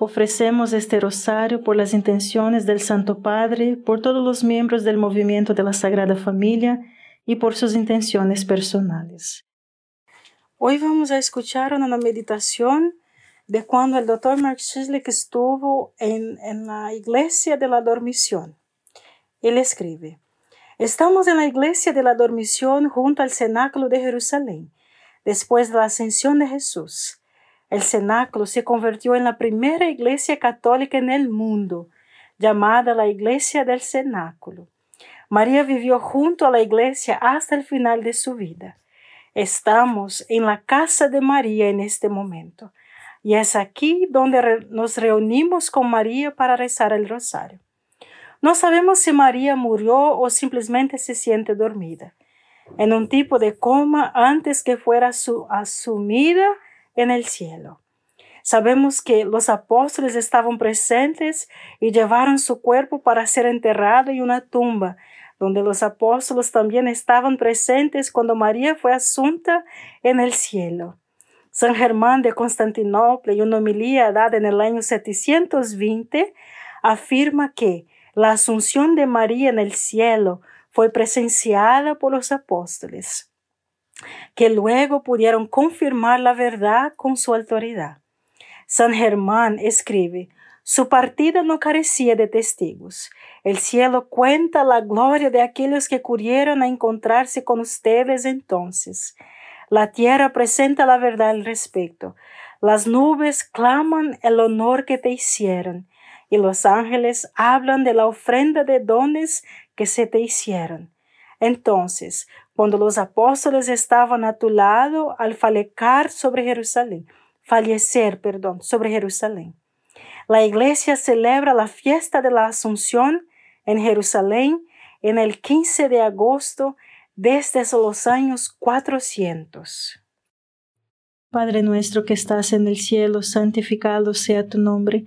Ofrecemos este rosario por las intenciones del Santo Padre, por todos los miembros del movimiento de la Sagrada Familia y por sus intenciones personales. Hoy vamos a escuchar una meditación de cuando el doctor Mark Shislik estuvo en, en la iglesia de la dormición. Él escribe, Estamos en la iglesia de la dormición junto al cenáculo de Jerusalén, después de la ascensión de Jesús. El cenáculo se convirtió en la primera iglesia católica en el mundo, llamada la iglesia del cenáculo. María vivió junto a la iglesia hasta el final de su vida. Estamos en la casa de María en este momento, y es aquí donde nos reunimos con María para rezar el rosario. No sabemos si María murió o simplemente se siente dormida, en un tipo de coma antes que fuera su asumida en el cielo. Sabemos que los apóstoles estaban presentes y llevaron su cuerpo para ser enterrado en una tumba, donde los apóstoles también estaban presentes cuando María fue asunta en el cielo. San Germán de Constantinopla, en una homilía dada en el año 720, afirma que la asunción de María en el cielo fue presenciada por los apóstoles que luego pudieron confirmar la verdad con su autoridad. San Germán escribe, su partida no carecía de testigos. El cielo cuenta la gloria de aquellos que corrieron a encontrarse con ustedes entonces. La tierra presenta la verdad al respecto. Las nubes claman el honor que te hicieron, y los ángeles hablan de la ofrenda de dones que se te hicieron. Entonces, cuando los apóstoles estaban a tu lado al falecar sobre Jerusalén, fallecer, perdón, sobre Jerusalén. La iglesia celebra la fiesta de la Asunción en Jerusalén en el 15 de agosto desde los años 400. Padre nuestro que estás en el cielo, santificado sea tu nombre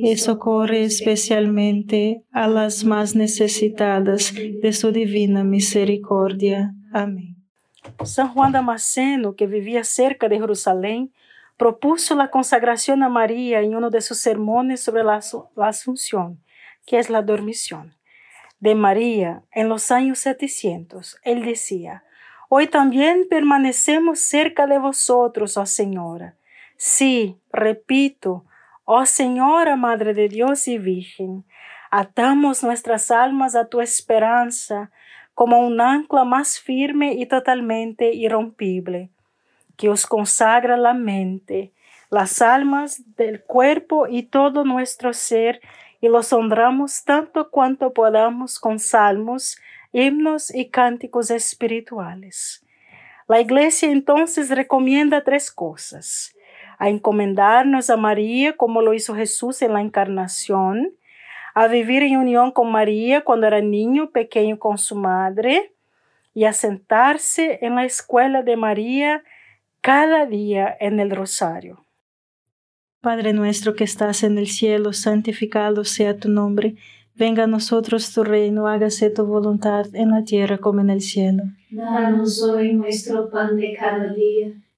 y socorre especialmente a las más necesitadas de su divina misericordia. Amén. San Juan Damasceno, que vivía cerca de Jerusalén, propuso la consagración a María en uno de sus sermones sobre la, la Asunción, que es la dormición. De María, en los años 700, él decía, Hoy también permanecemos cerca de vosotros, oh Señora. Sí, repito, oh Señora, Madre de Dios y Virgen, atamos nuestras almas a tu esperanza, como un ancla más firme y totalmente irrompible, que os consagra la mente, las almas del cuerpo y todo nuestro ser, y los honramos tanto cuanto podamos con salmos, himnos y cánticos espirituales. La Iglesia entonces recomienda tres cosas. A encomendarnos a María como lo hizo Jesús en la encarnación, a vivir en unión con María cuando era niño pequeño con su madre y a sentarse en la escuela de María cada día en el rosario. Padre nuestro que estás en el cielo, santificado sea tu nombre. Venga a nosotros tu reino, hágase tu voluntad en la tierra como en el cielo. Danos hoy nuestro pan de cada día,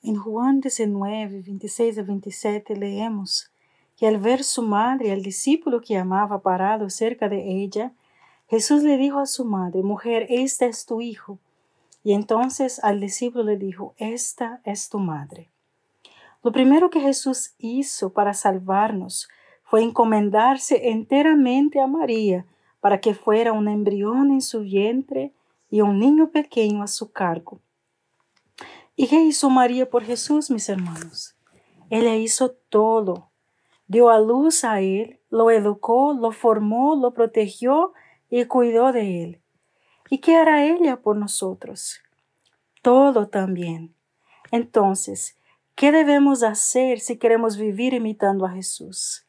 En Juan 19, 26 a 27 leemos que al ver su madre, al discípulo que amaba parado cerca de ella, Jesús le dijo a su madre, mujer, este es tu hijo. Y entonces al discípulo le dijo, esta es tu madre. Lo primero que Jesús hizo para salvarnos fue encomendarse enteramente a María para que fuera un embrión en su vientre y un niño pequeño a su cargo. ¿Y qué hizo María por Jesús, mis hermanos? Ella hizo todo. Dio a luz a él, lo educó, lo formó, lo protegió y cuidó de él. ¿Y qué hará ella por nosotros? Todo también. Entonces, ¿qué debemos hacer si queremos vivir imitando a Jesús?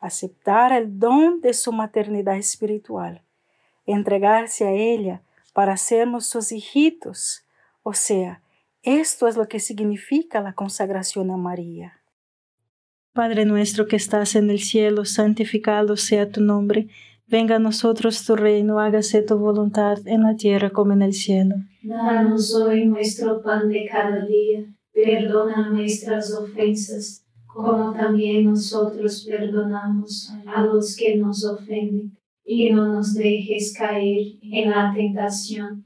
Aceptar el don de su maternidad espiritual, entregarse a ella para sernos sus hijitos, o sea, esto es lo que significa la consagración a María. Padre nuestro que estás en el cielo, santificado sea tu nombre. Venga a nosotros tu reino, hágase tu voluntad en la tierra como en el cielo. Danos hoy nuestro pan de cada día. Perdona nuestras ofensas, como también nosotros perdonamos a los que nos ofenden. Y no nos dejes caer en la tentación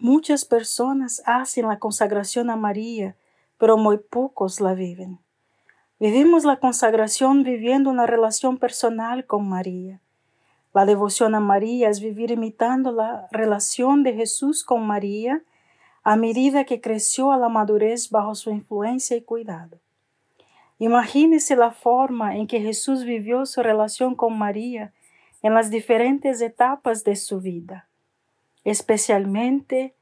Muchas personas hacen la consagración a María, pero muy pocos la viven. Vivimos la consagración viviendo una relación personal con María. La devoción a María es vivir imitando la relación de Jesús con María a medida que creció a la madurez bajo su influencia y cuidado. Imagínese la forma en que Jesús vivió su relación con María en las diferentes etapas de su vida, especialmente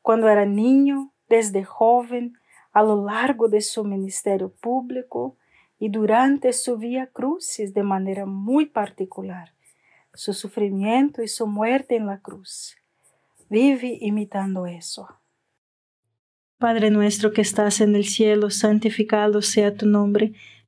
cuando era niño, desde joven, a lo largo de su ministerio público y durante su vía crucis de manera muy particular, su sufrimiento y su muerte en la cruz. Vive imitando eso. Padre nuestro que estás en el cielo, santificado sea tu nombre.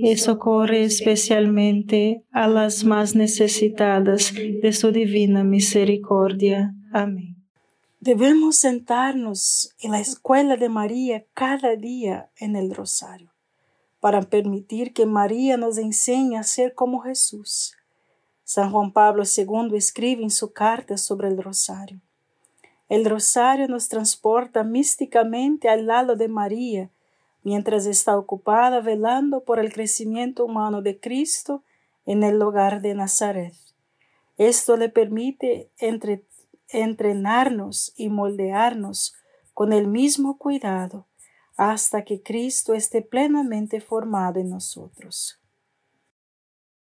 y socorre especialmente a las más necesitadas de su divina misericordia. Amén. Debemos sentarnos en la escuela de María cada día en el rosario para permitir que María nos enseñe a ser como Jesús. San Juan Pablo II escribe en su carta sobre el rosario. El rosario nos transporta místicamente al lado de María, mientras está ocupada velando por el crecimiento humano de Cristo en el hogar de Nazaret. Esto le permite entrenarnos y moldearnos con el mismo cuidado hasta que Cristo esté plenamente formado en nosotros.